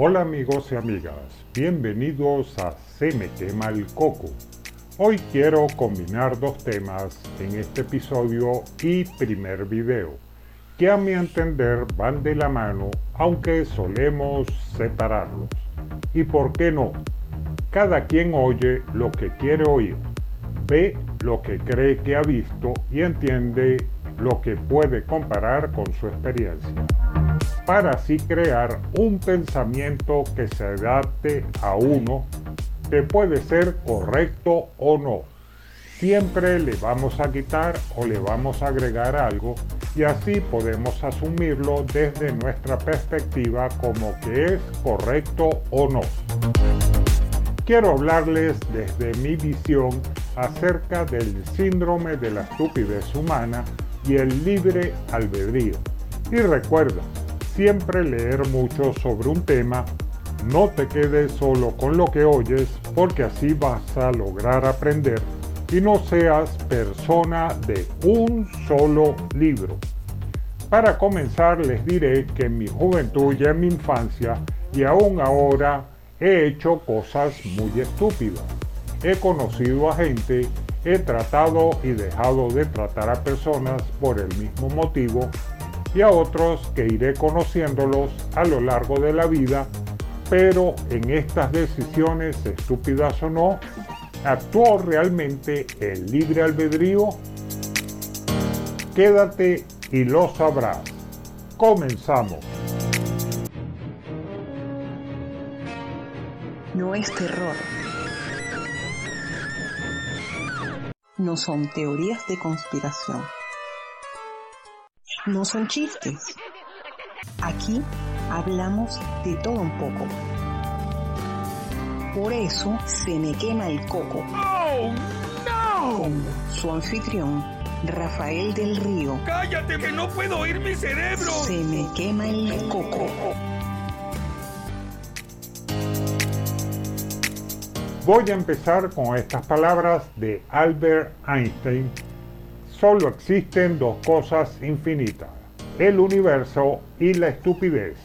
Hola amigos y amigas, bienvenidos a Se me quema el coco. Hoy quiero combinar dos temas en este episodio y primer video, que a mi entender van de la mano, aunque solemos separarlos. ¿Y por qué no? Cada quien oye lo que quiere oír, ve lo que cree que ha visto y entiende lo que puede comparar con su experiencia para así crear un pensamiento que se adapte a uno, que puede ser correcto o no. Siempre le vamos a quitar o le vamos a agregar algo y así podemos asumirlo desde nuestra perspectiva como que es correcto o no. Quiero hablarles desde mi visión acerca del síndrome de la estupidez humana y el libre albedrío. Y recuerda, siempre leer mucho sobre un tema, no te quedes solo con lo que oyes porque así vas a lograr aprender y no seas persona de un solo libro. Para comenzar les diré que en mi juventud y en mi infancia y aún ahora he hecho cosas muy estúpidas. He conocido a gente, he tratado y dejado de tratar a personas por el mismo motivo y a otros que iré conociéndolos a lo largo de la vida, pero en estas decisiones, estúpidas o no, ¿actuó realmente el libre albedrío? Quédate y lo sabrás. Comenzamos. No es terror. No son teorías de conspiración no son chistes. Aquí hablamos de todo un poco. Por eso se me quema el coco. ¡Oh, no! Con su anfitrión, Rafael del Río. ¡Cállate que no puedo oír mi cerebro! Se me quema el coco. Voy a empezar con estas palabras de Albert Einstein solo existen dos cosas infinitas, el universo y la estupidez.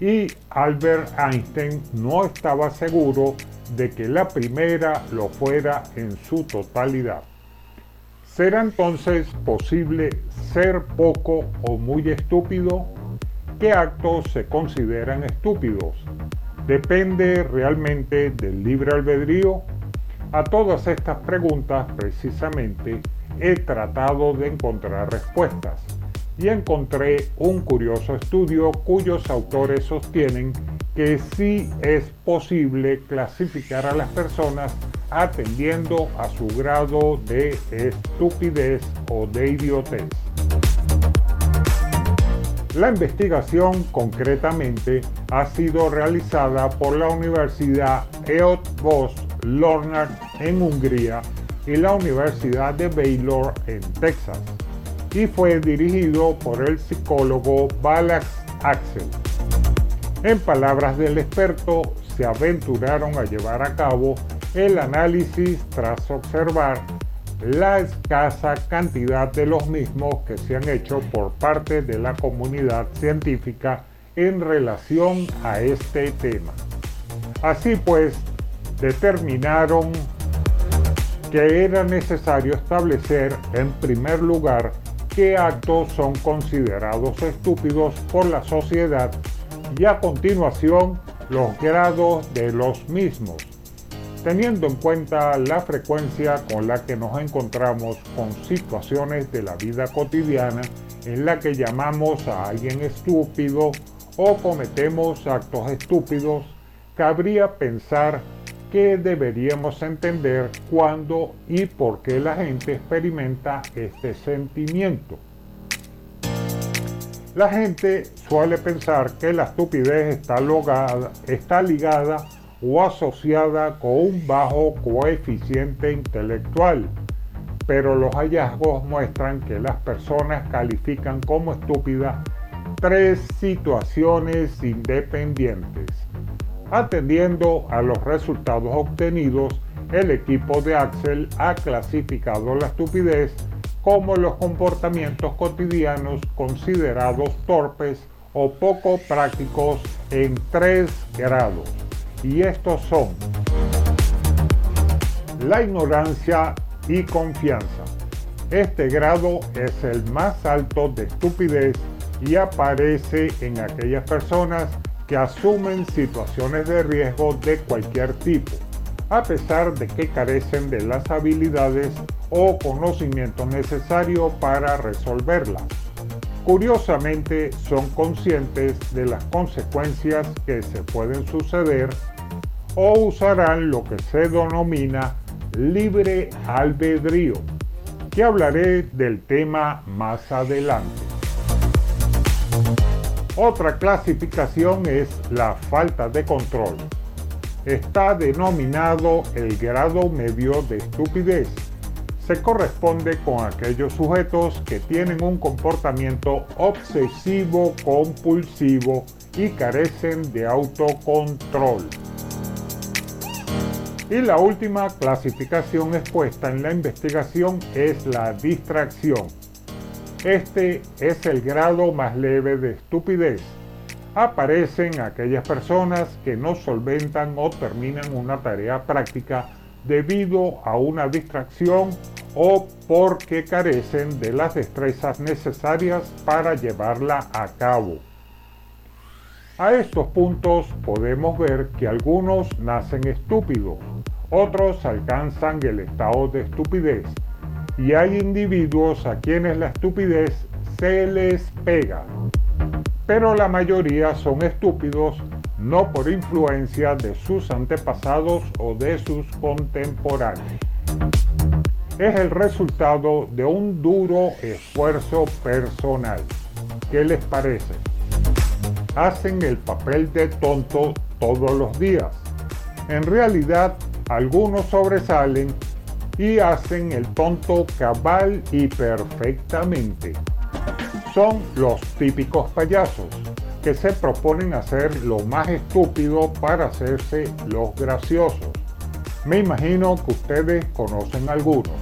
Y Albert Einstein no estaba seguro de que la primera lo fuera en su totalidad. ¿Será entonces posible ser poco o muy estúpido? ¿Qué actos se consideran estúpidos? ¿Depende realmente del libre albedrío? A todas estas preguntas precisamente he tratado de encontrar respuestas y encontré un curioso estudio cuyos autores sostienen que sí es posible clasificar a las personas atendiendo a su grado de estupidez o de idiotez. La investigación concretamente ha sido realizada por la Universidad Eötvös Loránd en Hungría y la Universidad de Baylor en Texas y fue dirigido por el psicólogo Balax Axel. En palabras del experto, se aventuraron a llevar a cabo el análisis tras observar la escasa cantidad de los mismos que se han hecho por parte de la comunidad científica en relación a este tema. Así pues, determinaron que era necesario establecer en primer lugar qué actos son considerados estúpidos por la sociedad y a continuación los grados de los mismos, teniendo en cuenta la frecuencia con la que nos encontramos con situaciones de la vida cotidiana en la que llamamos a alguien estúpido o cometemos actos estúpidos, cabría pensar deberíamos entender cuándo y por qué la gente experimenta este sentimiento. La gente suele pensar que la estupidez está, está ligada o asociada con un bajo coeficiente intelectual, pero los hallazgos muestran que las personas califican como estúpidas tres situaciones independientes Atendiendo a los resultados obtenidos, el equipo de Axel ha clasificado la estupidez como los comportamientos cotidianos considerados torpes o poco prácticos en tres grados. Y estos son la ignorancia y confianza. Este grado es el más alto de estupidez y aparece en aquellas personas que asumen situaciones de riesgo de cualquier tipo, a pesar de que carecen de las habilidades o conocimientos necesarios para resolverlas. Curiosamente, son conscientes de las consecuencias que se pueden suceder o usarán lo que se denomina libre albedrío, que hablaré del tema más adelante. Otra clasificación es la falta de control. Está denominado el grado medio de estupidez. Se corresponde con aquellos sujetos que tienen un comportamiento obsesivo compulsivo y carecen de autocontrol. Y la última clasificación expuesta en la investigación es la distracción este es el grado más leve de estupidez. Aparecen aquellas personas que no solventan o terminan una tarea práctica debido a una distracción o porque carecen de las destrezas necesarias para llevarla a cabo. A estos puntos podemos ver que algunos nacen estúpidos, otros alcanzan el estado de estupidez y hay individuos a quienes la estupidez se les pega. Pero la mayoría son estúpidos no por influencia de sus antepasados o de sus contemporáneos. Es el resultado de un duro esfuerzo personal. ¿Qué les parece? Hacen el papel de tonto todos los días. En realidad, algunos sobresalen y hacen el tonto cabal y perfectamente. Son los típicos payasos que se proponen hacer lo más estúpido para hacerse los graciosos. Me imagino que ustedes conocen algunos.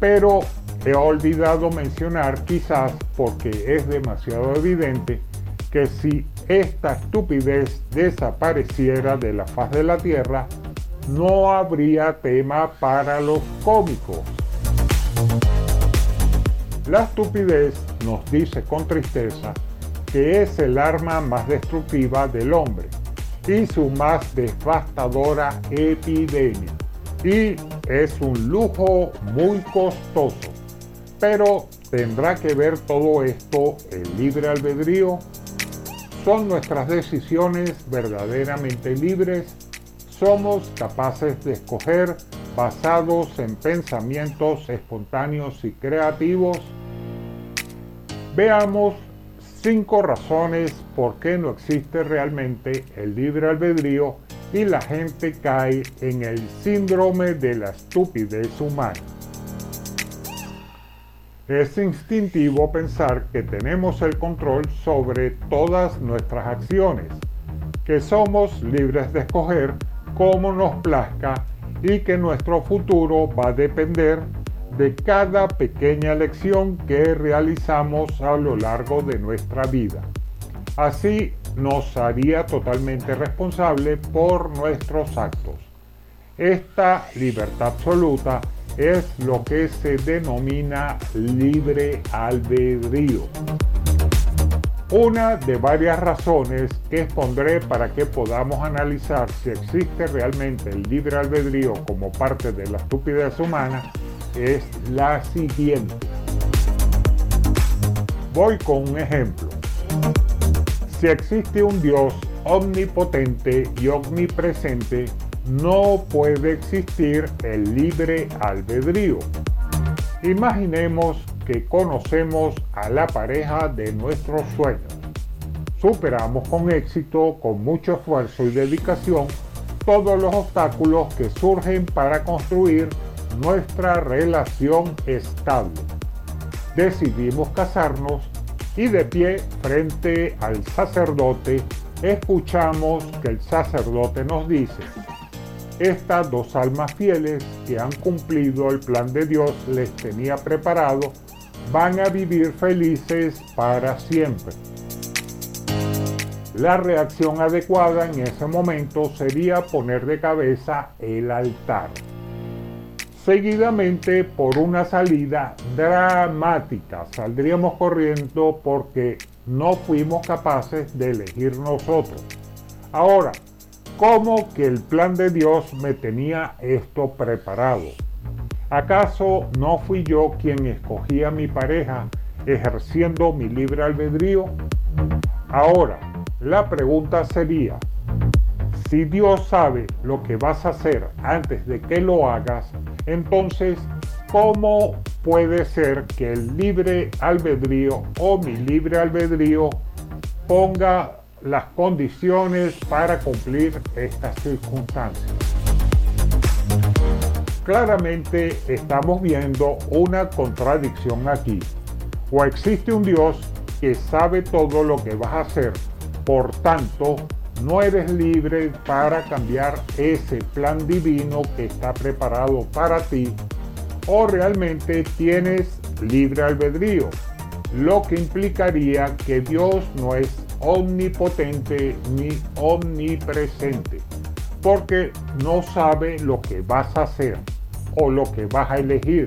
Pero he olvidado mencionar quizás porque es demasiado evidente que si esta estupidez desapareciera de la faz de la tierra, no habría tema para los cómicos. La estupidez nos dice con tristeza que es el arma más destructiva del hombre y su más devastadora epidemia. Y es un lujo muy costoso. Pero ¿tendrá que ver todo esto el libre albedrío? ¿Son nuestras decisiones verdaderamente libres? Somos capaces de escoger basados en pensamientos espontáneos y creativos? Veamos cinco razones por qué no existe realmente el libre albedrío y la gente cae en el síndrome de la estupidez humana. Es instintivo pensar que tenemos el control sobre todas nuestras acciones, que somos libres de escoger como nos plazca y que nuestro futuro va a depender de cada pequeña lección que realizamos a lo largo de nuestra vida. Así nos haría totalmente responsable por nuestros actos. Esta libertad absoluta es lo que se denomina libre albedrío. Una de varias razones que expondré para que podamos analizar si existe realmente el libre albedrío como parte de la estupidez humana es la siguiente. Voy con un ejemplo. Si existe un Dios omnipotente y omnipresente, no puede existir el libre albedrío. Imaginemos que conocemos a la pareja de nuestros sueños. Superamos con éxito, con mucho esfuerzo y dedicación, todos los obstáculos que surgen para construir nuestra relación estable. Decidimos casarnos y de pie frente al sacerdote escuchamos que el sacerdote nos dice, estas dos almas fieles que han cumplido el plan de Dios les tenía preparado van a vivir felices para siempre. la reacción adecuada en ese momento sería poner de cabeza el altar. Seguidamente por una salida dramática saldríamos corriendo porque no fuimos capaces de elegir nosotros. Ahora, ¿cómo que el plan de Dios me tenía esto preparado? ¿Acaso no fui yo quien escogía a mi pareja ejerciendo mi libre albedrío? Ahora, la pregunta sería, si Dios sabe lo que vas a hacer antes de que lo hagas, entonces, ¿cómo puede ser que el libre albedrío o mi libre albedrío ponga las condiciones para cumplir estas circunstancias? Claramente estamos viendo una contradicción aquí. O existe un Dios que sabe todo lo que vas a hacer por tanto, no eres libre para cambiar ese plan divino que está preparado para ti o realmente tienes libre albedrío, lo que implicaría que Dios no es omnipotente ni omnipresente, porque no sabe lo que vas a hacer o lo que vas a elegir.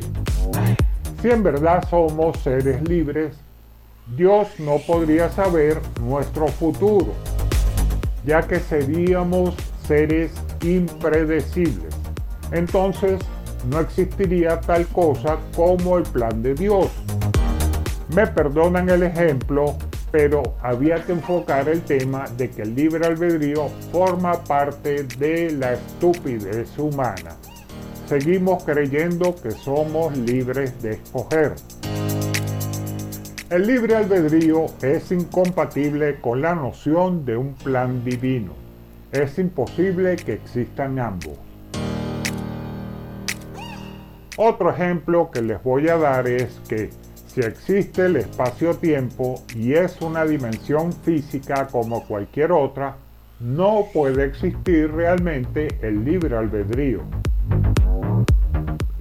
Si en verdad somos seres libres, Dios no podría saber nuestro futuro, ya que seríamos seres impredecibles. Entonces, no existiría tal cosa como el plan de Dios. Me perdonan el ejemplo, pero había que enfocar el tema de que el libre albedrío forma parte de la estupidez humana. Seguimos creyendo que somos libres de escoger. El libre albedrío es incompatible con la noción de un plan divino. Es imposible que existan ambos. Otro ejemplo que les voy a dar es que si existe el espacio-tiempo y es una dimensión física como cualquier otra, no puede existir realmente el libre albedrío.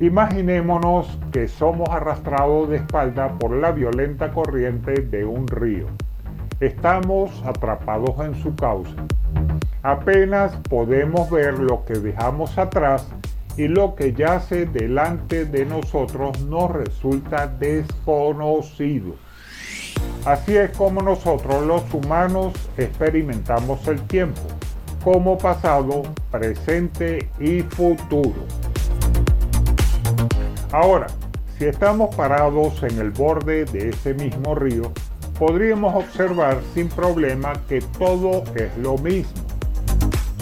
Imaginémonos que somos arrastrados de espalda por la violenta corriente de un río. Estamos atrapados en su cauce. Apenas podemos ver lo que dejamos atrás y lo que yace delante de nosotros nos resulta desconocido. Así es como nosotros los humanos experimentamos el tiempo, como pasado, presente y futuro. Ahora, si estamos parados en el borde de ese mismo río, podríamos observar sin problema que todo es lo mismo.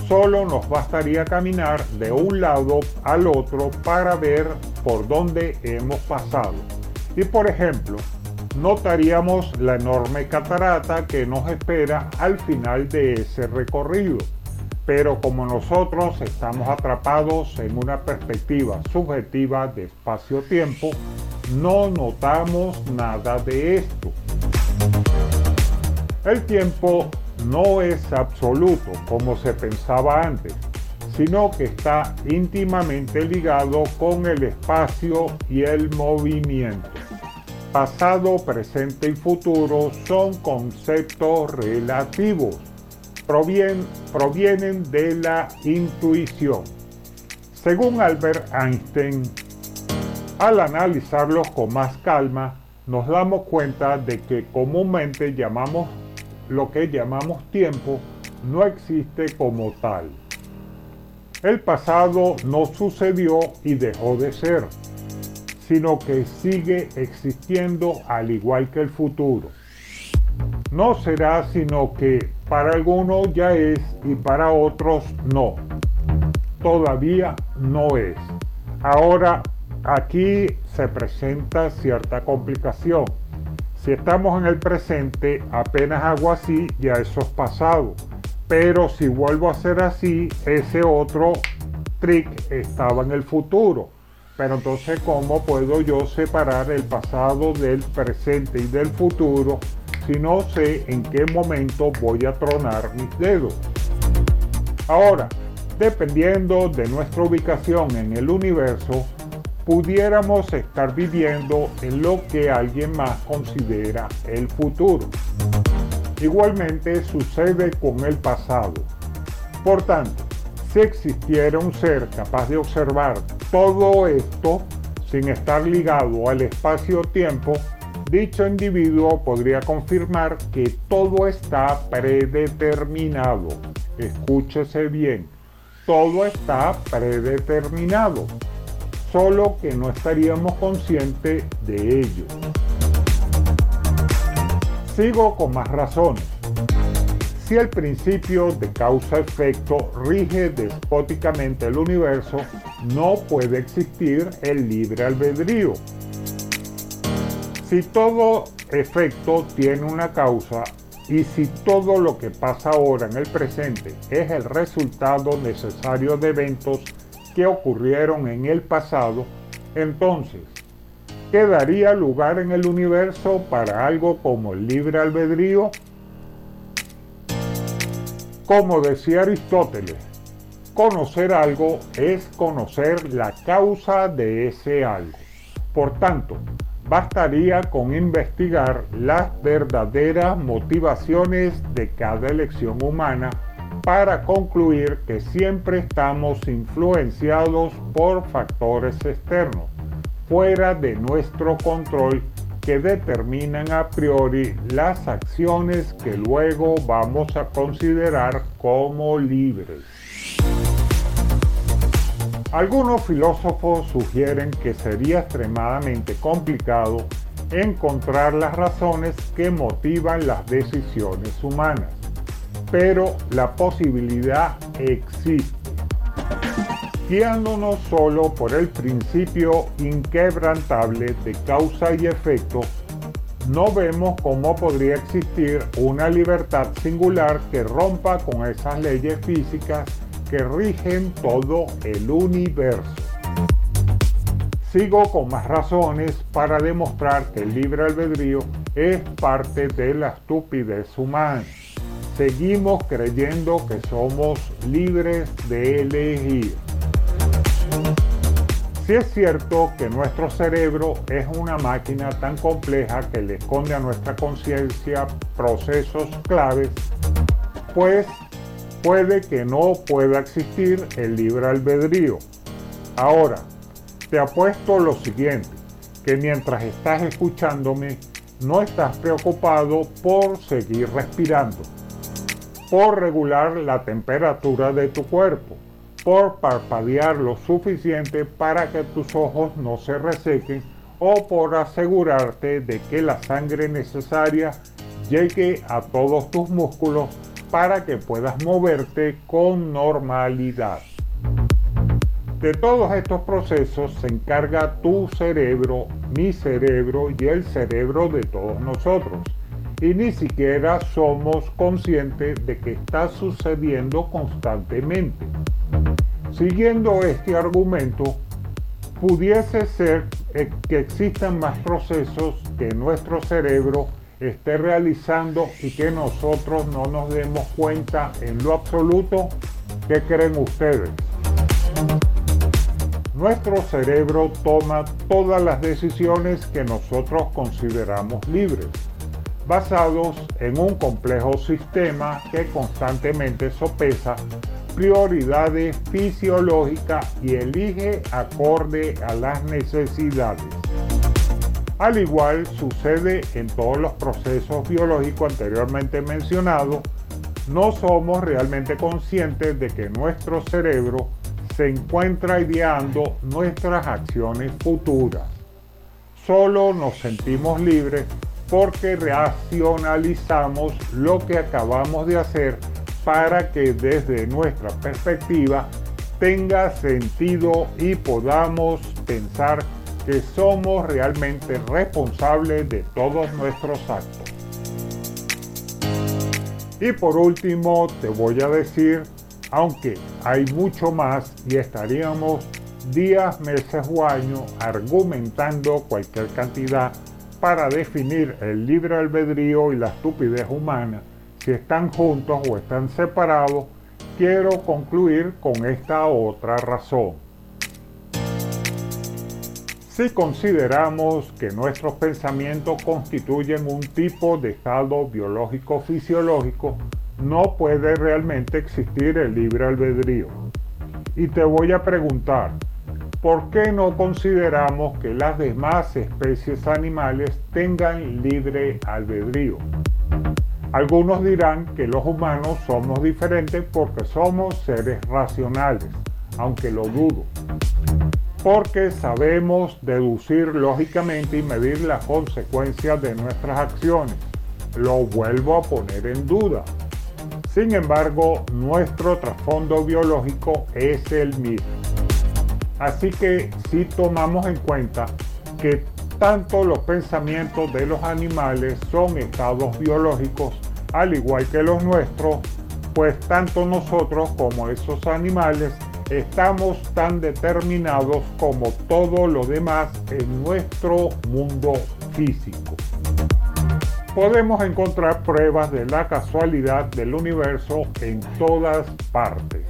Solo nos bastaría caminar de un lado al otro para ver por dónde hemos pasado. Y por ejemplo, notaríamos la enorme catarata que nos espera al final de ese recorrido pero como nosotros estamos atrapados en una perspectiva subjetiva de espacio-tiempo, no notamos nada de esto. El tiempo no es absoluto como se pensaba antes, sino que está íntimamente ligado con el espacio y el movimiento. Pasado, presente y futuro son conceptos relativos provienen, de la intuición. Según Albert Einstein, al analizarlos con más calma, nos damos cuenta de que comúnmente llamamos lo que llamamos tiempo no existe como tal. El pasado no sucedió y dejó de ser, sino que sigue existiendo al igual que el futuro. No será sino que para algunos ya es y para otros no. Todavía no es. Ahora aquí se presenta cierta complicación. Si estamos en el presente, apenas hago así, ya eso es pasado. Pero si vuelvo a hacer así, ese otro trick estaba en el futuro. Pero entonces, ¿cómo puedo yo separar el pasado del presente y del futuro si no sé en qué momento voy a tronar mis dedos. Ahora, dependiendo de nuestra ubicación en el universo, pudiéramos estar viviendo en lo que alguien más considera el futuro. Igualmente sucede con el pasado. Por tanto, si existiera un ser capaz de observar todo esto sin estar ligado al espacio-tiempo, dicho individuo podría confirmar que todo está predeterminado. Escúchese bien, todo está predeterminado, solo que no estaríamos conscientes de ello. Sigo con más razones. Si el principio de causa-efecto rige despóticamente el universo, no puede existir el libre albedrío. Si todo efecto tiene una causa y si todo lo que pasa ahora en el presente es el resultado necesario de eventos que ocurrieron en el pasado, entonces ¿Quedaría lugar en el universo para algo como el libre albedrío? Como decía Aristóteles, conocer algo es conocer la causa de ese algo. Por tanto, bastaría con investigar las verdaderas motivaciones de cada elección humana para concluir que siempre estamos influenciados por factores externos fuera de nuestro control que determinan a priori las acciones que luego vamos a considerar como libres. Algunos filósofos sugieren que sería extremadamente complicado encontrar las razones que motivan las decisiones humanas, pero la posibilidad existe. Guiándonos solo por el principio inquebrantable de causa y efecto, no vemos cómo podría existir una libertad singular que rompa con esas leyes físicas que rigen todo el universo. Sigo con más razones para demostrar que el libre albedrío es parte de la estupidez humana. Seguimos creyendo que somos libres de elegir. Si es cierto que nuestro cerebro es una máquina tan compleja que le esconde a nuestra conciencia procesos claves, pues puede que no pueda existir el libre albedrío. Ahora, te apuesto lo siguiente, que mientras estás escuchándome, no estás preocupado por seguir respirando, por regular la temperatura de tu cuerpo, por parpadear lo suficiente para que tus ojos no se resequen o por asegurarte de que la sangre necesaria llegue a todos tus músculos para que puedas moverte con normalidad. De todos estos procesos se encarga tu cerebro, mi cerebro y el cerebro de todos nosotros. Y ni siquiera somos conscientes de que está sucediendo constantemente. Siguiendo este argumento, pudiese ser eh, que existan más procesos que nuestro cerebro esté realizando y que nosotros no nos demos cuenta en lo absoluto. ¿Qué creen ustedes? Nuestro cerebro toma todas las decisiones que nosotros consideramos libres, basados en un complejo sistema que constantemente sopesa prioridades fisiológicas y elige acorde a las necesidades. Al igual sucede en todos los procesos biológicos anteriormente mencionados, no somos realmente conscientes de que nuestro cerebro se encuentra ideando nuestras acciones futuras. Solo nos sentimos libres porque racionalizamos lo que acabamos de hacer para que desde nuestra perspectiva tenga sentido y podamos pensar que somos realmente responsables de todos nuestros actos. Y por último te voy a decir, aunque hay mucho más y estaríamos días, meses o años argumentando cualquier cantidad para definir el libre albedrío y la estupidez humana, si están juntos o están separados, quiero concluir con esta otra razón. Si consideramos que nuestros pensamientos constituyen un tipo de estado biológico fisiológico, no puede realmente existir el libre albedrío. Y te voy a preguntar, ¿por qué no consideramos que las demás especies animales tengan libre albedrío? Algunos dirán que los humanos somos diferentes porque somos seres racionales, aunque lo dudo. Porque sabemos deducir lógicamente y medir las consecuencias de nuestras acciones. Lo vuelvo a poner en duda. Sin embargo, nuestro trasfondo biológico es el mismo. Así que si tomamos en cuenta que tanto los pensamientos de los animales son estados biológicos, al igual que los nuestros, pues tanto nosotros como esos animales estamos tan determinados como todo lo demás en nuestro mundo físico. Podemos encontrar pruebas de la casualidad del universo en todas partes.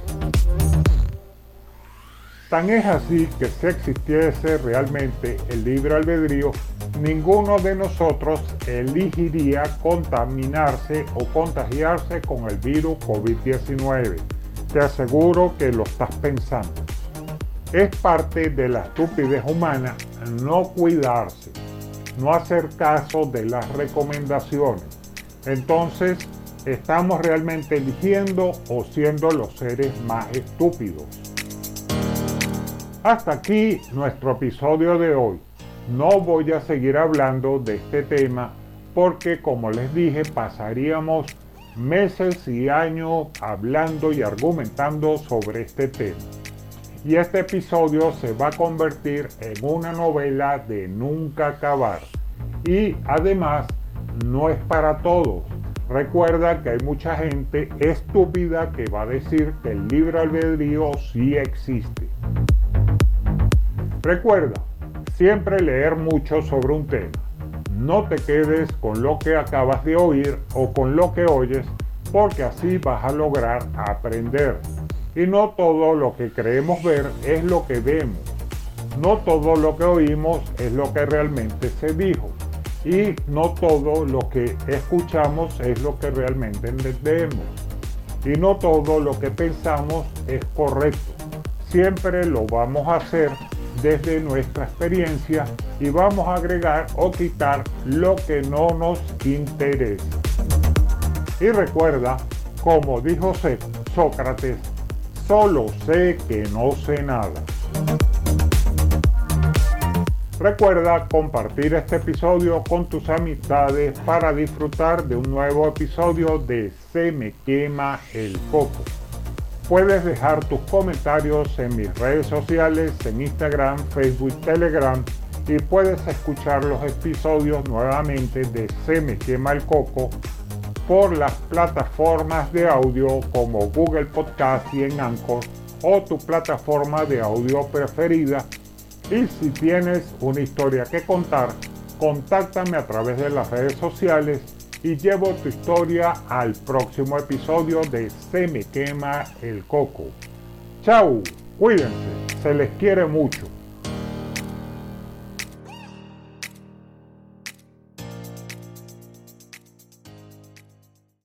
Tan es así que si existiese realmente el libre albedrío, ninguno de nosotros elegiría contaminarse o contagiarse con el virus COVID-19. Te aseguro que lo estás pensando. Es parte de la estupidez humana no cuidarse, no hacer caso de las recomendaciones. Entonces, estamos realmente eligiendo o siendo los seres más estúpidos. Hasta aquí nuestro episodio de hoy. No voy a seguir hablando de este tema porque como les dije pasaríamos meses y años hablando y argumentando sobre este tema. Y este episodio se va a convertir en una novela de nunca acabar. Y además no es para todos. Recuerda que hay mucha gente estúpida que va a decir que el libre albedrío sí existe. Recuerda, siempre leer mucho sobre un tema. No te quedes con lo que acabas de oír o con lo que oyes, porque así vas a lograr aprender. Y no todo lo que creemos ver es lo que vemos. No todo lo que oímos es lo que realmente se dijo. Y no todo lo que escuchamos es lo que realmente entendemos. Y no todo lo que pensamos es correcto. Siempre lo vamos a hacer desde nuestra experiencia y vamos a agregar o quitar lo que no nos interesa. Y recuerda, como dijo Sócrates, solo sé que no sé nada. Recuerda compartir este episodio con tus amistades para disfrutar de un nuevo episodio de Se me quema el coco. Puedes dejar tus comentarios en mis redes sociales, en Instagram, Facebook, Telegram y puedes escuchar los episodios nuevamente de Se me quema el coco por las plataformas de audio como Google Podcast y en Anchor o tu plataforma de audio preferida. Y si tienes una historia que contar, contáctame a través de las redes sociales y llevo tu historia al próximo episodio de Se me quema el coco. Chao, cuídense, se les quiere mucho.